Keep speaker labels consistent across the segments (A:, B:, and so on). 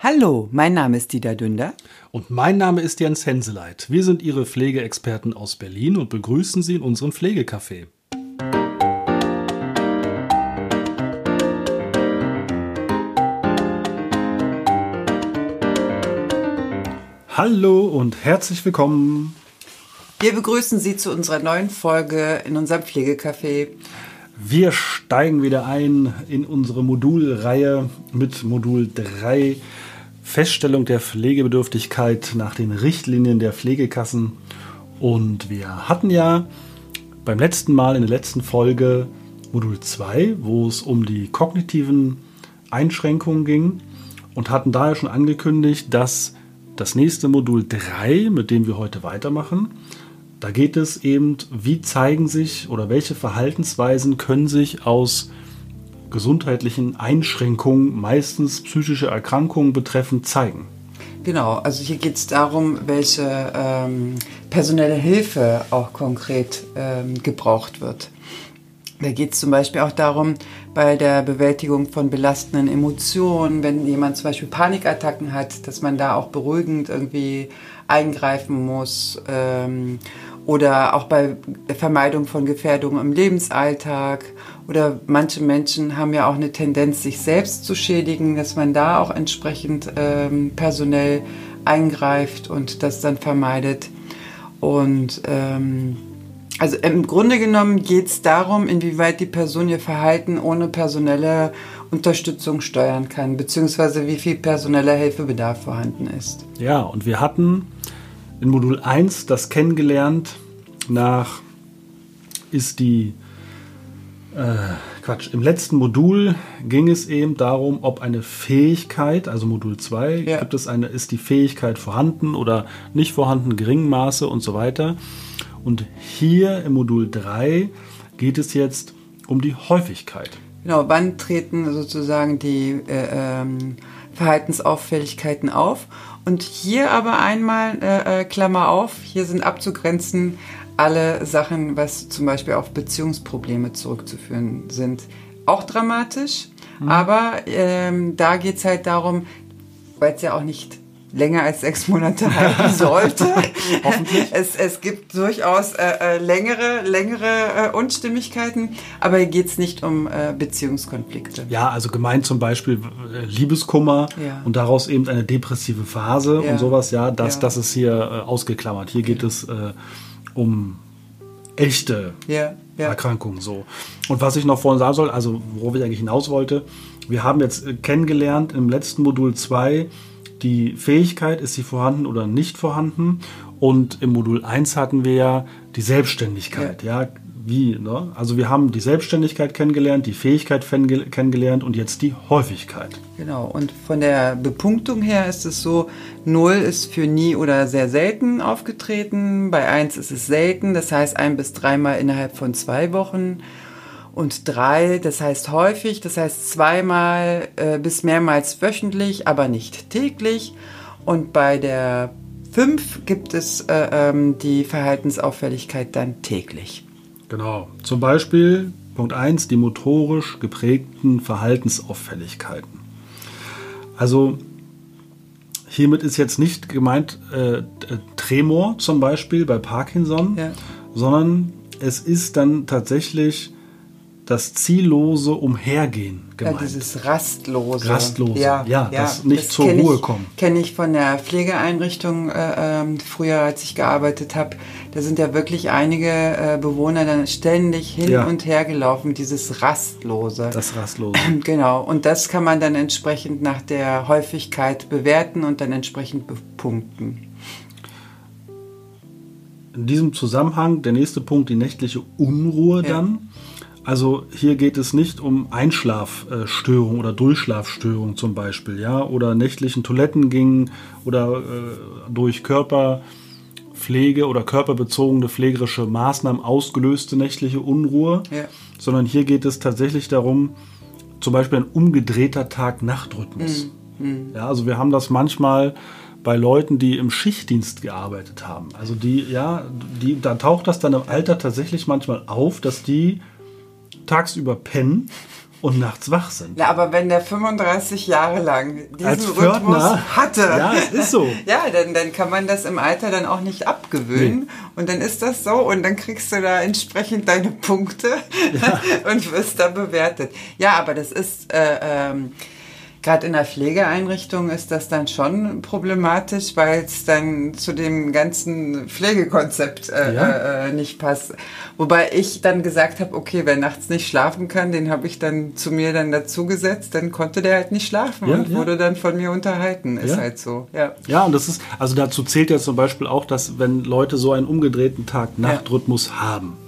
A: Hallo, mein Name ist Dieter Dünder.
B: Und mein Name ist Jens Henseleit. Wir sind Ihre Pflegeexperten aus Berlin und begrüßen Sie in unserem Pflegecafé. Hallo und herzlich willkommen.
A: Wir begrüßen Sie zu unserer neuen Folge in unserem Pflegecafé.
B: Wir steigen wieder ein in unsere Modulreihe mit Modul 3 Feststellung der Pflegebedürftigkeit nach den Richtlinien der Pflegekassen. Und wir hatten ja beim letzten Mal in der letzten Folge Modul 2, wo es um die kognitiven Einschränkungen ging und hatten daher schon angekündigt, dass das nächste Modul 3, mit dem wir heute weitermachen, da geht es eben, wie zeigen sich oder welche Verhaltensweisen können sich aus gesundheitlichen Einschränkungen, meistens psychische Erkrankungen betreffend, zeigen.
A: Genau, also hier geht es darum, welche ähm, personelle Hilfe auch konkret ähm, gebraucht wird. Da geht es zum Beispiel auch darum, bei der Bewältigung von belastenden Emotionen, wenn jemand zum Beispiel Panikattacken hat, dass man da auch beruhigend irgendwie eingreifen muss. Ähm, oder auch bei Vermeidung von Gefährdungen im Lebensalltag oder manche Menschen haben ja auch eine Tendenz, sich selbst zu schädigen, dass man da auch entsprechend ähm, personell eingreift und das dann vermeidet. Und ähm, also im Grunde genommen geht es darum, inwieweit die Person ihr Verhalten ohne personelle Unterstützung steuern kann, beziehungsweise wie viel personeller Hilfebedarf vorhanden ist.
B: Ja, und wir hatten in Modul 1 das kennengelernt nach ist die äh, Quatsch, im letzten Modul ging es eben darum, ob eine Fähigkeit, also Modul 2, ja. gibt es eine, ist die Fähigkeit vorhanden oder nicht vorhanden, geringen Maße und so weiter. Und hier im Modul 3 geht es jetzt um die Häufigkeit.
A: Genau, wann treten sozusagen die äh, ähm, Verhaltensauffälligkeiten auf? Und hier aber einmal, äh, äh Klammer auf, hier sind abzugrenzen alle Sachen, was zum Beispiel auf Beziehungsprobleme zurückzuführen sind, auch dramatisch. Mhm. Aber ähm, da geht es halt darum, weil es ja auch nicht länger als sechs Monate halten sollte. es, es gibt durchaus äh, äh, längere, längere äh, Unstimmigkeiten, aber hier geht es nicht um äh, Beziehungskonflikte.
B: Ja, also gemeint zum Beispiel äh, Liebeskummer ja. und daraus eben eine depressive Phase ja. und sowas, ja, das, ja. das ist hier äh, ausgeklammert. Hier geht es um echte. Erkrankungen so. Und was ich noch vorhin sagen soll, also worauf ich eigentlich hinaus wollte, wir haben jetzt kennengelernt im letzten Modul 2, die Fähigkeit, ist sie vorhanden oder nicht vorhanden. Und im Modul 1 hatten wir ja die Selbstständigkeit. Ja, ja wie. Ne? Also wir haben die Selbstständigkeit kennengelernt, die Fähigkeit kennengelernt und jetzt die Häufigkeit.
A: Genau, und von der Bepunktung her ist es so, 0 ist für nie oder sehr selten aufgetreten, bei 1 ist es selten, das heißt ein bis dreimal innerhalb von zwei Wochen. Und 3, das heißt häufig, das heißt zweimal äh, bis mehrmals wöchentlich, aber nicht täglich. Und bei der 5 gibt es äh, ähm, die Verhaltensauffälligkeit dann täglich.
B: Genau. Zum Beispiel Punkt 1, die motorisch geprägten Verhaltensauffälligkeiten. Also hiermit ist jetzt nicht gemeint äh, Tremor zum Beispiel bei Parkinson, ja. sondern es ist dann tatsächlich das ziellose Umhergehen gemeint.
A: Ja, dieses Rastlose.
B: Rastlose, ja, ja, ja das nicht das zur Ruhe
A: ich,
B: kommen.
A: Kenne ich von der Pflegeeinrichtung äh, äh, früher, als ich gearbeitet habe. Da sind ja wirklich einige äh, Bewohner dann ständig hin ja. und her gelaufen, dieses Rastlose.
B: Das Rastlose.
A: Genau, und das kann man dann entsprechend nach der Häufigkeit bewerten und dann entsprechend bepunkten.
B: In diesem Zusammenhang der nächste Punkt, die nächtliche Unruhe dann. Also hier geht es nicht um Einschlafstörung oder Durchschlafstörung zum Beispiel, ja, oder nächtlichen Toilettengängen oder äh, durch Körperpflege oder körperbezogene pflegerische Maßnahmen ausgelöste nächtliche Unruhe, ja. sondern hier geht es tatsächlich darum, zum Beispiel ein umgedrehter Tag-Nacht-Rhythmus. Mhm. Mhm. Ja, also wir haben das manchmal bei Leuten, die im Schichtdienst gearbeitet haben. Also die, ja, die, da taucht das dann im Alter tatsächlich manchmal auf, dass die tagsüber pennen und nachts wach sind.
A: Ja, aber wenn der 35 Jahre lang diesen
B: Als
A: Rhythmus
B: Pförtner?
A: hatte,
B: Ja, es ist so.
A: ja, dann, dann kann man das im Alter dann auch nicht abgewöhnen. Und dann ist das so und dann kriegst du da entsprechend deine Punkte und wirst da bewertet. Ja, aber das ist äh, ähm, gerade in der Pflegeeinrichtung ist das dann schon problematisch, weil es dann zu dem ganzen Pflegekonzept äh,
B: Ja.
A: äh, nicht passt. Wobei ich dann gesagt habe, okay, wer nachts nicht schlafen kann, den habe ich dann zu mir dann dazugesetzt, dann konnte der halt nicht schlafen
B: Ja,
A: und
B: ja.
A: wurde dann von mir unterhalten. Ist halt so, ja.
B: Ja, und das ist, also dazu zählt ja zum Beispiel auch, dass wenn Leute so einen umgedrehten Tag-Nacht-Rhythmus haben,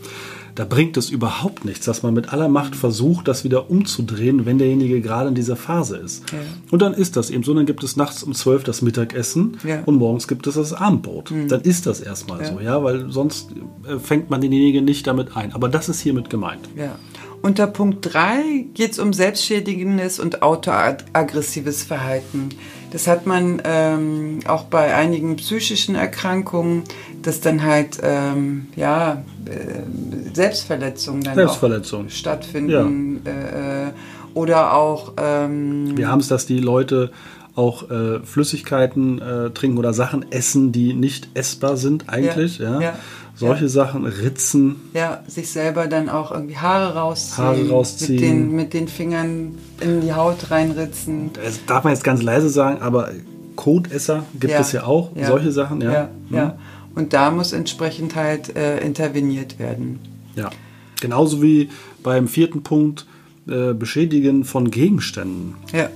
B: da bringt es überhaupt nichts, dass man mit aller Macht versucht, das wieder umzudrehen, wenn derjenige gerade in dieser Phase ist.
A: Ja.
B: Und dann ist das eben so, dann gibt es nachts um 12 das Mittagessen
A: Ja. Mhm.
B: und morgens gibt es das Abendbrot. Dann ist das erstmal so, ja, weil sonst äh, fängt man denjenigen nicht damit ein. Aber das ist hiermit gemeint.
A: Ja. Unter Punkt 3 geht es um selbstschädigendes und autoaggressives Verhalten. Das hat man ähm, auch bei einigen psychischen Erkrankungen, dass dann halt ähm, ja, äh, Selbstverletzungen dann
B: Selbstverletzung.
A: auch stattfinden. Äh, äh, oder auch ähm,
B: Wir haben es, dass die Leute auch äh, Flüssigkeiten äh, trinken oder Sachen essen, die nicht essbar sind eigentlich.
A: Ja,
B: Ja,
A: ja,
B: Solche
A: ja.
B: Sachen, Ritzen.
A: ja, sich selber dann auch irgendwie Haare rausziehen.
B: Haare rausziehen.
A: Mit den, mit den Fingern in die Haut reinritzen.
B: Das darf man jetzt ganz leise sagen, aber Kotesser gibt
A: Ja,
B: es ja auch.
A: ja,
B: Solche Sachen, ja.
A: Ja,
B: Hm.
A: ja. Und da muss entsprechend halt äh, interveniert werden.
B: ja. Genauso wie beim vierten Punkt äh, Beschädigen von Gegenständen.
A: Ja.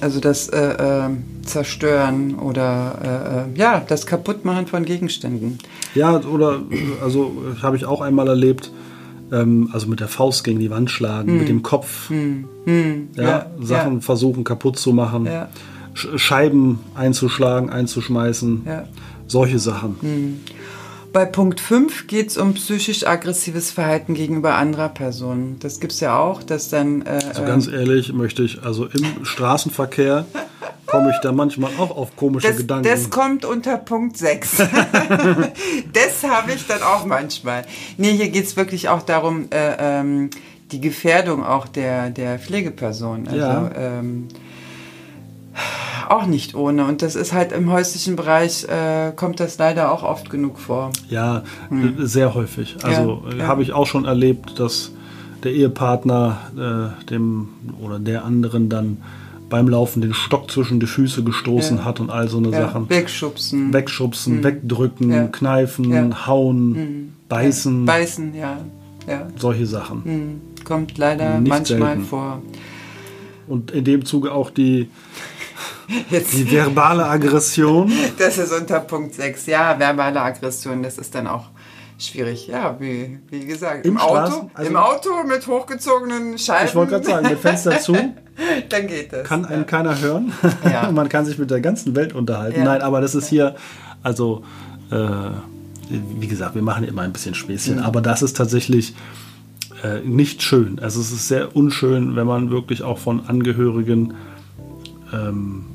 A: Also das äh, äh, Zerstören oder äh, äh, ja, das Kaputtmachen von Gegenständen.
B: Ja, oder also habe ich auch einmal erlebt, ähm, also mit der Faust gegen die Wand schlagen, mit dem Kopf. ja,
A: Hm. ja,
B: Sachen
A: ja.
B: versuchen kaputt zu machen.
A: Ja.
B: Sch Scheiben einzuschlagen, einzuschmeißen.
A: Ja.
B: Solche Sachen.
A: Bei Punkt 5 geht es um psychisch-aggressives Verhalten gegenüber anderer Personen. Das gibt es ja auch, dass dann. Äh,
B: Also
A: äh,
B: ganz ehrlich möchte ich, also im Straßenverkehr komme ich da manchmal auch auf komische
A: das,
B: Gedanken.
A: das kommt unter Punkt 6. das habe ich dann auch manchmal. Nee, hier geht es wirklich auch darum, äh, ähm, die Gefährdung auch der, der Pflegeperson. Also,
B: Ja.
A: ähm, auch nicht ohne. Und das ist halt im häuslichen Bereich, äh, kommt das leider auch oft genug vor.
B: Ja, äh, sehr häufig. Also
A: Ja,
B: äh,
A: ja.
B: habe ich auch schon erlebt, dass der Ehepartner äh, dem oder der anderen dann beim Laufen den Stock zwischen die Füße gestoßen
A: Ja.
B: hat und all so eine Sachen.
A: wegschubsen.
B: Wegschubsen, wegdrücken,
A: Ja.
B: kneifen, hauen, beißen,
A: Beißen, ja. ja.
B: solche Sachen.
A: Hm, Kommt leider
B: Nicht
A: manchmal
B: selten.
A: vor.
B: Und in dem Zuge auch die,
A: Jetzt,
B: die verbale Aggression.
A: das ist unter Punkt 6. Ja, verbale Aggression, das ist dann auch schwierig. Ja, wie, wie gesagt,
B: Im
A: im, Auto,
B: also-
A: im Auto mit hochgezogenen Scheiben.
B: Ich wollte gerade sagen, mit Fenster zu,
A: Dann geht das.
B: kann einen keiner hören.
A: Ja.
B: Man kann sich mit der ganzen Welt unterhalten.
A: Ja.
B: Nein, aber das ist hier, also, äh, wie gesagt, wir machen immer ein bisschen Späßchen,
A: Mhm.
B: aber das ist tatsächlich äh, nicht schön. Also es ist sehr unschön, wenn man wirklich auch von Angehörigen ähm,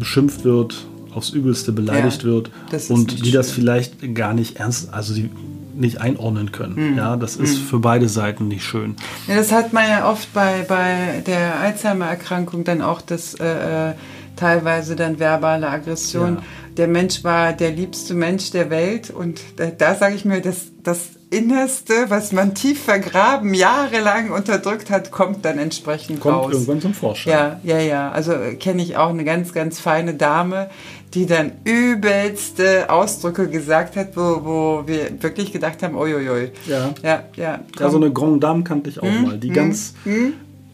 B: beschimpft wird, aufs Übelste beleidigt
A: Ja,
B: wird
A: das
B: und die das
A: schön.
B: vielleicht gar nicht ernst, also die nicht einordnen können.
A: Mhm.
B: Ja, das ist für beide Seiten nicht schön.
A: Ja, das hat man ja oft bei, bei der Alzheimer-Erkrankung dann auch das äh, äh, teilweise dann verbale Aggression.
B: Ja.
A: Der Mensch war der liebste Mensch der Welt und da, da sage ich mir, das, das Innerste, was man tief vergraben, jahrelang unterdrückt hat, kommt dann entsprechend
B: Kommt
A: raus.
B: irgendwann zum Vorschein.
A: Ja, ja, ja. Also äh, kenne ich auch eine ganz, ganz feine Dame, die dann übelste Ausdrücke gesagt hat, wo, wo wir wirklich gedacht haben, uiuiui.
B: Ja.
A: Ja, ja.
B: Ja, so eine Grande Dame kannte ich auch
A: Hm?
B: mal, die ganz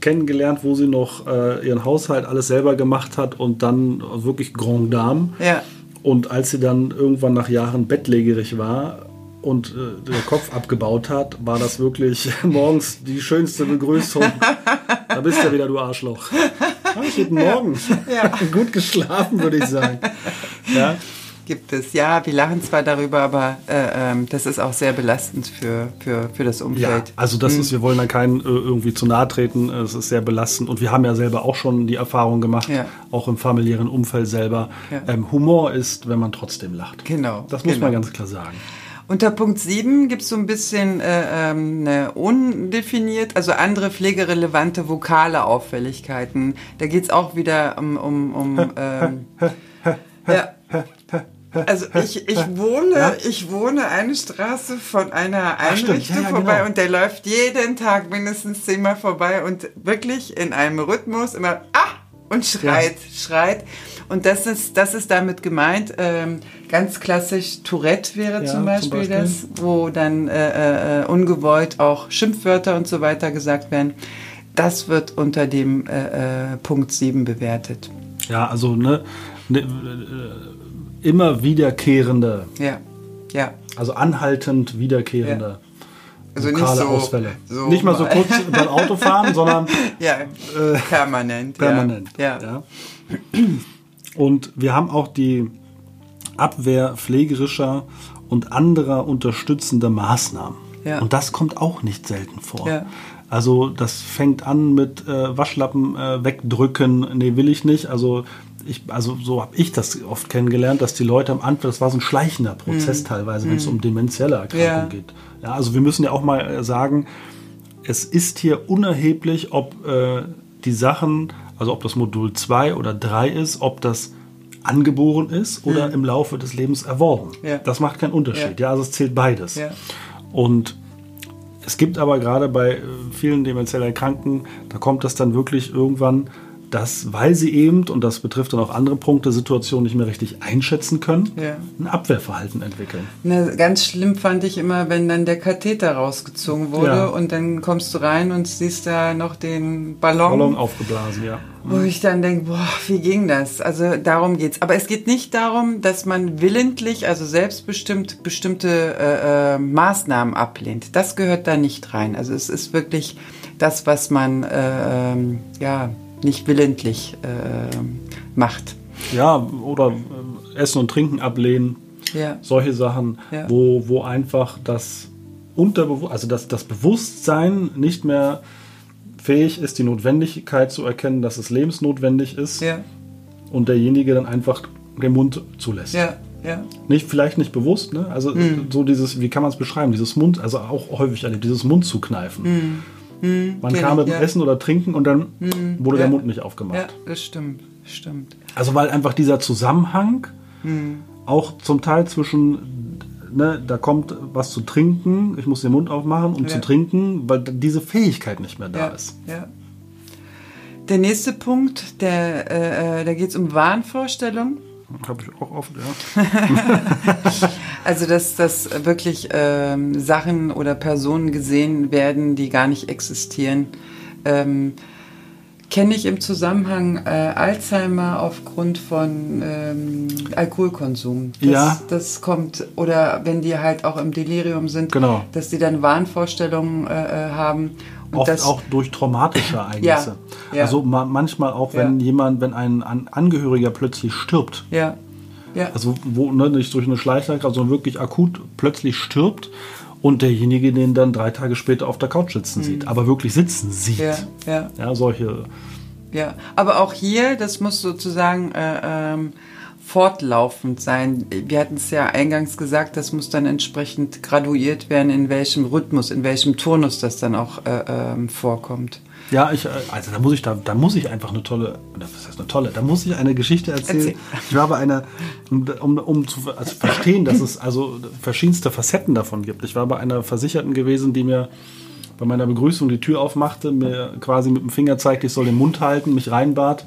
B: kennengelernt, wo sie noch äh, ihren Haushalt alles selber gemacht hat und dann wirklich Grande Dame.
A: Ja.
B: Und als sie dann irgendwann nach Jahren bettlägerig war und äh, der Kopf abgebaut hat, war das wirklich morgens die schönste Begrüßung. da bist du wieder, du Arschloch. Ah, guten Morgen.
A: Ja.
B: Gut geschlafen, würde ich sagen. Ja.
A: Gibt es, ja, wir lachen zwar darüber, aber äh, ähm, das ist auch sehr belastend für, für, für das
B: Ja,
A: Umfeld.
B: also das ist, wir wollen da keinen äh, irgendwie zu nahe treten. Es ist sehr belastend und wir haben ja selber auch schon die Erfahrung gemacht,
A: Ja.
B: auch im familiären Umfeld selber.
A: Ja.
B: Ähm, Humor ist, wenn man trotzdem lacht.
A: Genau.
B: Das muss
A: genau.
B: man ganz klar sagen.
A: Unter Punkt 7 gibt es so ein bisschen äh, ähm, eine undefiniert, also andere pflegerelevante vokale Auffälligkeiten. Da geht es auch wieder um, um, um ähm, ja. Also ich, ich wohne, ja? ich wohne eine Straße von einer Einrichtung ja, ja, vorbei genau. und der läuft jeden Tag mindestens zehnmal vorbei und wirklich in einem Rhythmus immer ah und schreit, schreit. Und das ist, das ist damit gemeint. Ähm, ganz klassisch Tourette wäre zum Beispiel, zum, Beispiel, das, wo dann äh, äh, ungewollt auch Schimpfwörter und so weiter gesagt werden. Das wird unter dem äh, äh Punkt 7 bewertet.
B: Ja, also ne, ne äh, immer wiederkehrende.
A: Ja, ja.
B: Also anhaltend wiederkehrende. Ja.
A: Also nicht so, Ausfälle.
B: So nicht mal so kurz beim Autofahren, sondern
A: ja, äh, permanent.
B: Permanent. Ja. ja. Und wir haben auch die Abwehr pflegerischer und anderer unterstützender Maßnahmen. Ja. Und das kommt auch nicht selten vor. Ja. Also das fängt an mit äh, Waschlappen äh, wegdrücken. Nee, will ich nicht. Also ich, also so habe ich das oft kennengelernt, dass die Leute am Anfang, das war so ein schleichender Prozess mhm. teilweise, wenn es mhm. um demenzielle Erkrankungen ja. geht. Ja, also wir müssen ja auch mal äh, sagen, es ist hier unerheblich, ob äh, die Sachen, also ob das Modul 2 oder 3 ist, ob das angeboren ist oder mhm. im Laufe des Lebens erworben. Ja. Das macht keinen Unterschied. Ja, ja also es zählt beides. Ja. Und es gibt aber gerade bei äh, vielen demenziell Erkrankten, da kommt das dann wirklich irgendwann dass, weil sie eben, und das betrifft dann auch andere Punkte, Situationen nicht mehr richtig einschätzen können, ja. ein Abwehrverhalten entwickeln.
A: Na, ganz schlimm fand ich immer, wenn dann der Katheter rausgezogen wurde ja. und dann kommst du rein und siehst da noch den Ballon.
B: Ballon aufgeblasen, ja.
A: Wo ich dann denke, boah, wie ging das? Also darum geht's. Aber es geht nicht darum, dass man willentlich, also selbstbestimmt bestimmte äh, äh, Maßnahmen ablehnt. Das gehört da nicht rein. Also es ist wirklich das, was man äh, ähm, ja nicht willentlich äh, macht.
B: Ja, oder äh, Essen und Trinken ablehnen. Ja. Solche Sachen, ja. wo, wo einfach das Unterbewusstsein, also das, das Bewusstsein nicht mehr fähig ist, die Notwendigkeit zu erkennen, dass es lebensnotwendig ist. Ja. Und derjenige dann einfach den Mund zulässt.
A: Ja. Ja.
B: Nicht, vielleicht nicht bewusst, ne? Also mhm. so dieses, wie kann man es beschreiben? Dieses Mund, also auch häufig erlebt, dieses Mund zu kneifen. Mhm. Hm, Man kam mit dem ja. Essen oder Trinken und dann hm, wurde ja. der Mund nicht aufgemacht. Ja,
A: das stimmt, stimmt.
B: Also weil einfach dieser Zusammenhang hm. auch zum Teil zwischen, ne, da kommt was zu trinken, ich muss den Mund aufmachen, um ja. zu trinken, weil diese Fähigkeit nicht mehr da ist.
A: Ja. Der nächste Punkt, der, äh, äh da geht es um Wahnvorstellungen.
B: Habe ich auch oft, ja.
A: also, dass, dass wirklich ähm, Sachen oder Personen gesehen werden, die gar nicht existieren. Ähm, Kenne ich im Zusammenhang äh, Alzheimer aufgrund von ähm, Alkoholkonsum. Das,
B: ja.
A: Das kommt, oder wenn die halt auch im Delirium sind,
B: genau.
A: dass die dann Wahnvorstellungen äh, äh haben
B: Oft das, auch durch traumatische Ereignisse. Ja, ja. Also ma manchmal auch, wenn ja. jemand, wenn ein Angehöriger plötzlich stirbt.
A: Ja. Ja.
B: Also wo ne, nicht durch eine Schleichkrankheit, sondern wirklich akut plötzlich stirbt und derjenige den dann drei Tage später auf der Couch sitzen mhm. sieht, aber wirklich sitzen sieht.
A: Ja, ja.
B: ja solche.
A: Ja, aber auch hier, das muss sozusagen äh, ähm, fortlaufend sein. Wir hatten es ja eingangs gesagt, das muss dann entsprechend graduiert werden, in welchem Rhythmus, in welchem Turnus das dann auch äh, ähm, vorkommt.
B: Ja, ich, äh, also da muss ich, da, da muss ich einfach eine tolle, was heißt eine tolle, da muss ich eine Geschichte erzählen. Erzähl. Ich war bei einer, um, um, um zu also verstehen, dass es also verschiedenste Facetten davon gibt. Ich war bei einer Versicherten gewesen, die mir bei meiner Begrüßung die Tür aufmachte, mir quasi mit dem Finger zeigte, ich soll den Mund halten, mich reinbat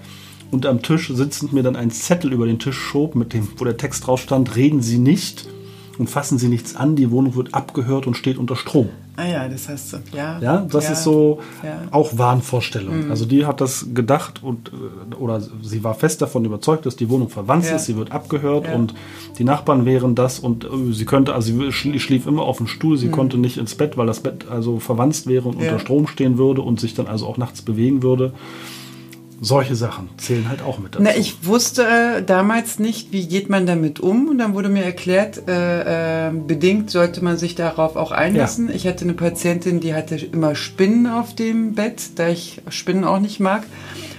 B: und am Tisch sitzend mir dann ein Zettel über den Tisch schob, mit dem, wo der Text drauf stand, reden Sie nicht und fassen Sie nichts an, die Wohnung wird abgehört und steht unter Strom.
A: Ah ja, das heißt, ja.
B: Ja, das ja, ist so ja. auch Wahnvorstellung. Mhm. Also die hat das gedacht und äh, oder sie war fest davon überzeugt, dass die Wohnung verwandt ja. ist, sie wird abgehört und die Nachbarn wären das und äh, sie könnte, also sie schlief immer auf dem Stuhl, sie mhm. konnte nicht ins Bett, weil das Bett also verwandt wäre und unter Strom stehen würde und sich dann also auch nachts bewegen würde solche Sachen zählen halt auch mit dazu.
A: Na, ich wusste äh, damals nicht, wie geht man damit um. Und dann wurde mir erklärt, äh, äh, bedingt sollte man sich darauf auch einlassen. Ja. Ich hatte eine Patientin, die hatte immer Spinnen auf dem Bett, da ich Spinnen auch nicht mag.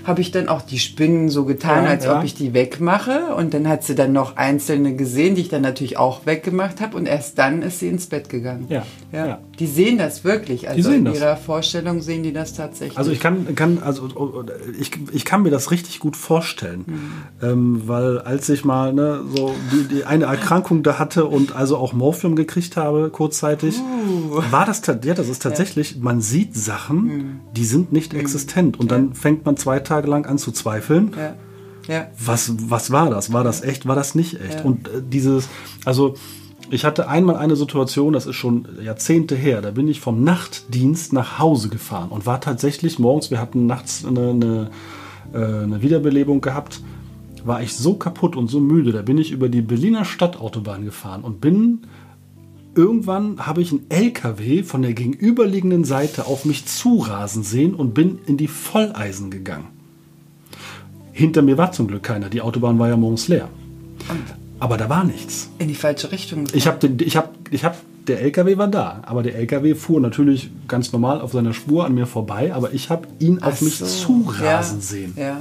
A: Habe ich dann auch die Spinnen so getan,
B: Ja,
A: als
B: ja.
A: ob ich die wegmache. Und dann hat sie dann noch einzelne gesehen, die ich dann natürlich auch weggemacht habe. Und erst dann ist sie ins Bett gegangen.
B: Ja,
A: ja.
B: ja.
A: Die sehen das wirklich. Also in
B: das.
A: ihrer Vorstellung sehen die das tatsächlich.
B: Also ich kann, kann also ich, ich kann mir das richtig gut vorstellen,
A: Mhm.
B: ähm, weil als ich mal ne, so die, die eine Erkrankung da hatte und also auch Morphium gekriegt habe kurzzeitig,
A: Uh.
B: war das ja das ist tatsächlich, man sieht Sachen,
A: Mhm.
B: die sind nicht existent und dann fängt man zwei Tage lang an zu zweifeln.
A: ja. Ja.
B: was, was war das? War das echt? War das nicht echt?
A: Ja.
B: Und äh, dieses, also ich hatte einmal eine Situation, das ist schon Jahrzehnte her, da bin ich vom Nachtdienst nach Hause gefahren und war tatsächlich morgens, wir hatten nachts eine, eine, äh, eine Wiederbelebung gehabt, war ich so kaputt und so müde, da bin ich über die Berliner Stadtautobahn gefahren und bin irgendwann habe ich einen LKW von der gegenüberliegenden Seite auf mich zurasen sehen und bin in die Volleisen gegangen. Hinter mir war zum Glück keiner. Die Autobahn war ja morgens leer. Aber da war nichts.
A: In die falsche Richtung.
B: Ich habe den, ich habe, ich habe, der LKW war da, aber der LKW fuhr natürlich ganz normal auf seiner Spur an mir vorbei, aber ich habe ihn auf
A: Ach
B: mich
A: so.
B: zurasen
A: ja.
B: sehen.
A: Ja,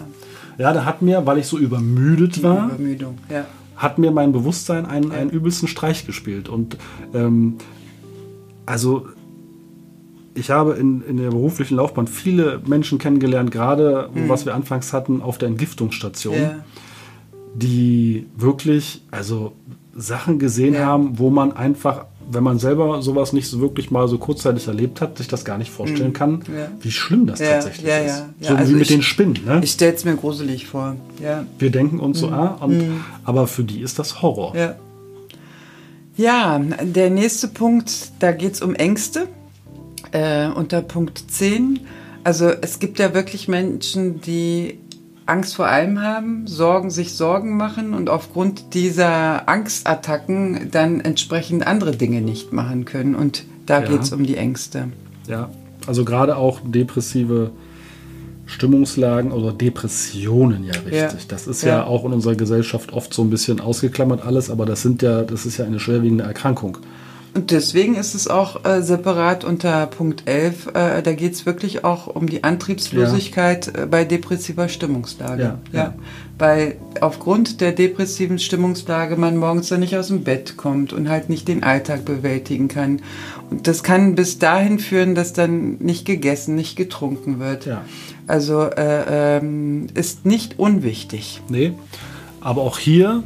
B: Ja, da hat mir, weil ich so übermüdet war,
A: Übermüdung. Ja.
B: hat mir mein Bewusstsein einen, einen übelsten Streich gespielt. Und ähm, also ich habe in, in der beruflichen Laufbahn viele Menschen kennengelernt, gerade was wir anfangs hatten auf der Entgiftungsstation,
A: Ja.
B: die wirklich also Sachen gesehen
A: Ja.
B: haben, wo man einfach, wenn man selber sowas nicht so wirklich mal so kurzzeitig erlebt hat, sich das gar nicht vorstellen kann,
A: Ja.
B: wie schlimm das tatsächlich ist. so
A: also
B: wie mit
A: ich-
B: den Spinnen. Ne?
A: Ich stelle es mir gruselig vor.
B: Wir denken uns so, ah, und, aber für die ist das Horror.
A: Ja. Ja, der nächste Punkt, da geht es um Ängste. Äh, unter Punkt 10. Also es gibt ja wirklich Menschen, die Angst vor allem haben, Sorgen, sich Sorgen machen und aufgrund dieser Angstattacken dann entsprechend andere Dinge nicht machen können. Und da
B: Ja.
A: geht es um die Ängste.
B: Ja, also gerade auch depressive Stimmungslagen oder Depressionen ja richtig.
A: Ja.
B: Das ist ja.
A: Ja.
B: auch in unserer Gesellschaft oft so ein bisschen ausgeklammert alles, aber das sind ja, das ist ja eine schwerwiegende Erkrankung.
A: Und deswegen ist es auch äh, separat unter Punkt 11. Äh, da geht es wirklich auch um die Antriebslosigkeit äh, bei depressiver Stimmungslage.
B: Ja, ja.
A: Weil aufgrund der depressiven Stimmungslage man morgens dann nicht aus dem Bett kommt und halt nicht den Alltag bewältigen kann. Und das kann bis dahin führen, dass dann nicht gegessen, nicht getrunken wird.
B: Ja.
A: Also äh, ähm, ist nicht unwichtig.
B: Nee, aber auch hier,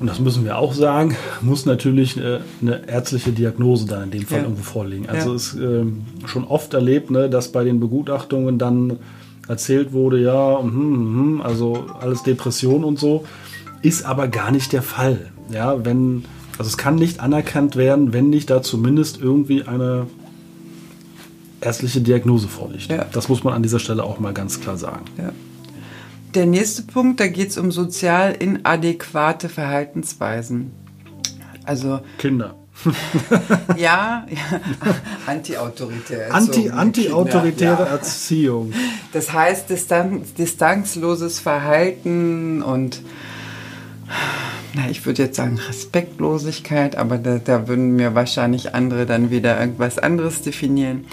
B: und das müssen wir auch sagen, muss natürlich eine, eine ärztliche Diagnose dann in dem Fall
A: Ja.
B: irgendwo vorliegen. Also
A: Ja.
B: es ist ähm, schon oft erlebt, ne, dass bei den Begutachtungen dann erzählt wurde, ja, hm, hm, also alles Depression und so, ist aber gar nicht der Fall. Ja, wenn, also es kann nicht anerkannt werden, wenn nicht da zumindest irgendwie eine ärztliche Diagnose vorliegt.
A: Ja.
B: Das muss man an dieser Stelle auch mal ganz klar sagen.
A: Ja. Der nächste Punkt, da geht es um sozial inadäquate Verhaltensweisen. Also
B: Kinder.
A: ja, ja anti-autoritär.
B: Anti, anti-autoritäre
A: ja.
B: Erziehung.
A: Das heißt Distan distanzloses Verhalten und na, ich würde jetzt sagen Respektlosigkeit, aber da, da würden mir wahrscheinlich andere dann wieder irgendwas anderes definieren.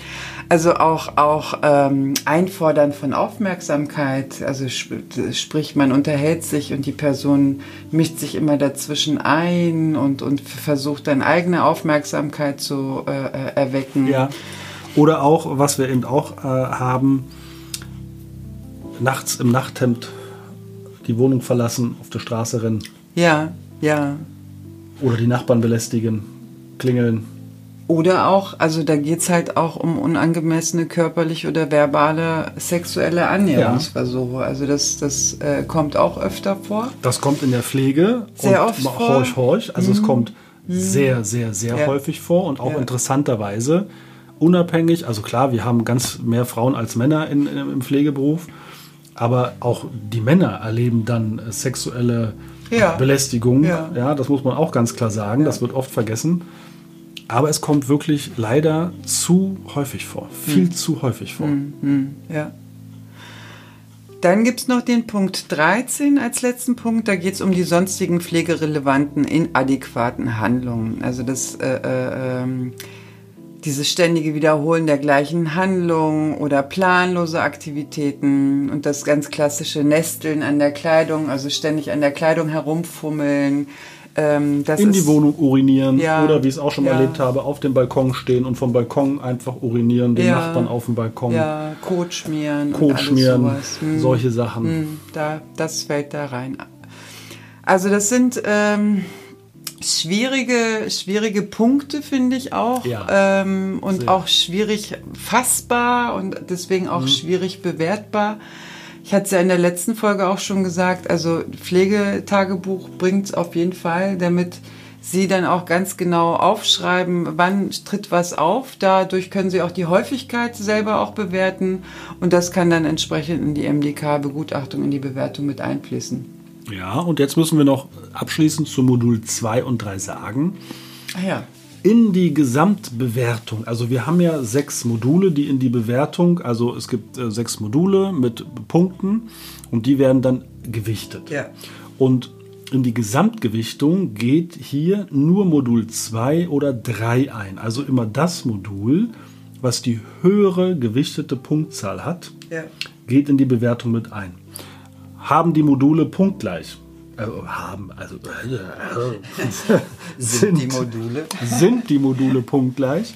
A: Also auch, auch ähm, Einfordern von Aufmerksamkeit, also sp sprich, man unterhält sich und die Person mischt sich immer dazwischen ein und, und versucht dann eigene Aufmerksamkeit zu äh, erwecken.
B: Ja. Oder auch, was wir eben auch äh, haben, nachts im Nachthemd die Wohnung verlassen, auf der Straße rennen
A: ja, ja.
B: oder die Nachbarn belästigen, klingeln.
A: Oder auch, also da geht's halt auch um unangemessene körperliche oder verbale sexuelle Annäherungsversuche. Also das, das äh, kommt auch öfter vor.
B: Das kommt in der Pflege
A: Sehr
B: und
A: oft vor.
B: horch, horch. Also es kommt sehr, sehr, sehr
A: Ja.
B: häufig vor und auch
A: Ja.
B: interessanterweise unabhängig. Also klar, wir haben ganz mehr Frauen als Männer in, in, im Pflegeberuf, aber auch die Männer erleben dann äh, sexuelle
A: Ja.
B: Belästigung.
A: Ja.
B: Ja. das muss man auch ganz klar sagen. Das wird oft vergessen. Aber es kommt wirklich leider zu häufig vor. Viel zu häufig vor.
A: Hm, ja. Dann gibt's noch den Punkt 13 als letzten Punkt. Da geht's um die sonstigen pflegerelevanten inadäquaten Handlungen. Also das, äh, äh, ähm, dieses ständige Wiederholen der gleichen Handlung oder planlose Aktivitäten und das ganz klassische Nesteln an der Kleidung, also ständig an der Kleidung herumfummeln.
B: Ähm, in die Wohnung urinieren ja, oder wie ich es auch schon mal ja. erlebt habe, auf dem Balkon stehen und vom Balkon einfach urinieren, den ja, Nachbarn auf dem Balkon.
A: Ja, Kot schmieren.
B: Kot schmieren, hm, solche Sachen.
A: Hm, da, das fällt da rein. Also das sind ähm, schwierige, schwierige Punkte, finde ich auch. Ja, ähm, und sehr. auch schwierig fassbar und deswegen auch mhm. schwierig bewertbar. Ich hatte es ja in der letzten Folge auch schon gesagt, also Pflegetagebuch bringt es auf jeden Fall, damit Sie dann auch ganz genau aufschreiben, wann tritt was auf. Dadurch können Sie auch die Häufigkeit selber auch bewerten und das kann dann entsprechend in die MDK-Begutachtung, in die Bewertung mit einfließen.
B: Ja, und jetzt müssen wir noch abschließend zu Modul 2 und 3 sagen.
A: Ah ja.
B: In die Gesamtbewertung, also wir haben ja sechs Module, die in die Bewertung, also es gibt äh, sechs Module mit Punkten und die werden dann gewichtet.
A: Ja.
B: Und in die Gesamtgewichtung geht hier nur Modul 2 oder 3 ein. Also immer das Modul, was die höhere gewichtete Punktzahl hat,
A: ja.
B: geht in die Bewertung mit ein haben die Module punktgleich. Äh, haben, also
A: äh, sind, sind die Module
B: sind die Module punktgleich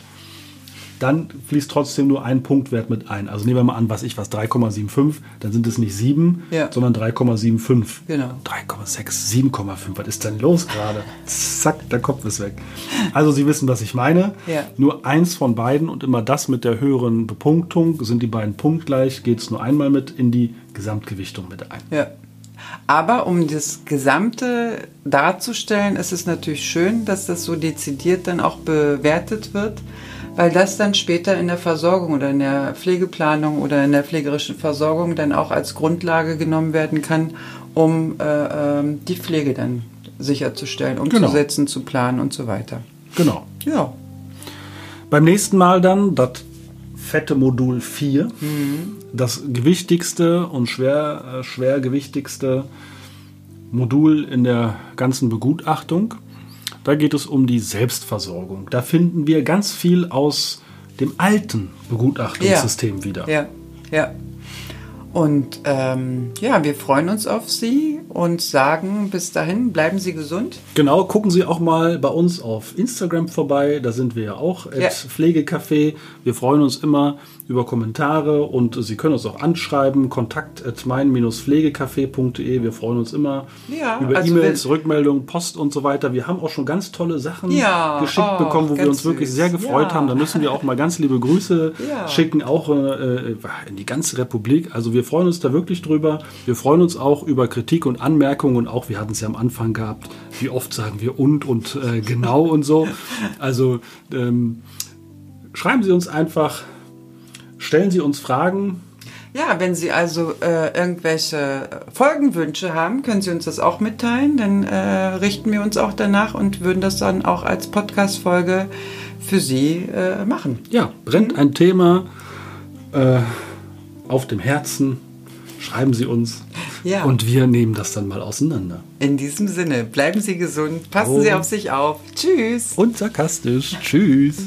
B: dann fließt trotzdem nur ein Punktwert mit ein. Also nehmen wir mal an, was ich was, 3,75, dann sind es nicht 7, ja. sondern 3,75.
A: Genau.
B: 3,6, 7,5. Was ist denn los gerade? Zack, der Kopf ist weg. Also Sie wissen, was ich meine.
A: Ja.
B: Nur eins von beiden und immer das mit der höheren Bepunktung. Sind die beiden punktgleich, geht es nur einmal mit in die Gesamtgewichtung mit ein.
A: Ja. Aber um das Gesamte darzustellen, ist es natürlich schön, dass das so dezidiert dann auch bewertet wird weil das dann später in der Versorgung oder in der Pflegeplanung oder in der pflegerischen Versorgung dann auch als Grundlage genommen werden kann, um äh, äh, die Pflege dann sicherzustellen, umzusetzen, genau. zu planen und so weiter.
B: Genau.
A: Ja.
B: Beim nächsten Mal dann das fette Modul 4, mhm. das gewichtigste und schwer, äh, schwergewichtigste Modul in der ganzen Begutachtung. Da geht es um die Selbstversorgung. Da finden wir ganz viel aus dem alten Begutachtungssystem
A: ja.
B: wieder.
A: Ja, ja. Und ähm, ja, wir freuen uns auf Sie und sagen bis dahin, bleiben Sie gesund.
B: Genau, gucken Sie auch mal bei uns auf Instagram vorbei. Da sind wir ja auch als ja. Pflegecafé. Wir freuen uns immer über Kommentare und Sie können uns auch anschreiben. Kontakt at mein-pflegecafé.de. Wir freuen uns immer
A: ja,
B: über also E-Mails, Rückmeldungen, Post und so weiter. Wir haben auch schon ganz tolle Sachen
A: ja,
B: geschickt oh, bekommen, wo wir uns wirklich sehr gefreut haben. Da müssen wir auch mal ganz liebe Grüße schicken, auch äh, in die ganze Republik. Also wir freuen uns da wirklich drüber. Wir freuen uns auch über Kritik und Anmerkungen und auch, wir hatten es ja am Anfang gehabt, wie oft sagen wir und und äh, genau und so. Also ähm, schreiben Sie uns einfach Stellen Sie uns Fragen.
A: Ja, wenn Sie also äh, irgendwelche Folgenwünsche haben, können Sie uns das auch mitteilen. Dann äh, richten wir uns auch danach und würden das dann auch als Podcast-Folge für Sie äh, machen.
B: Ja, brennt ein Thema äh, auf dem Herzen, schreiben Sie uns.
A: Ja.
B: Und wir nehmen das dann mal auseinander.
A: In diesem Sinne, bleiben Sie gesund, passen oh. Sie auf sich auf. Tschüss.
B: Und sarkastisch. Tschüss.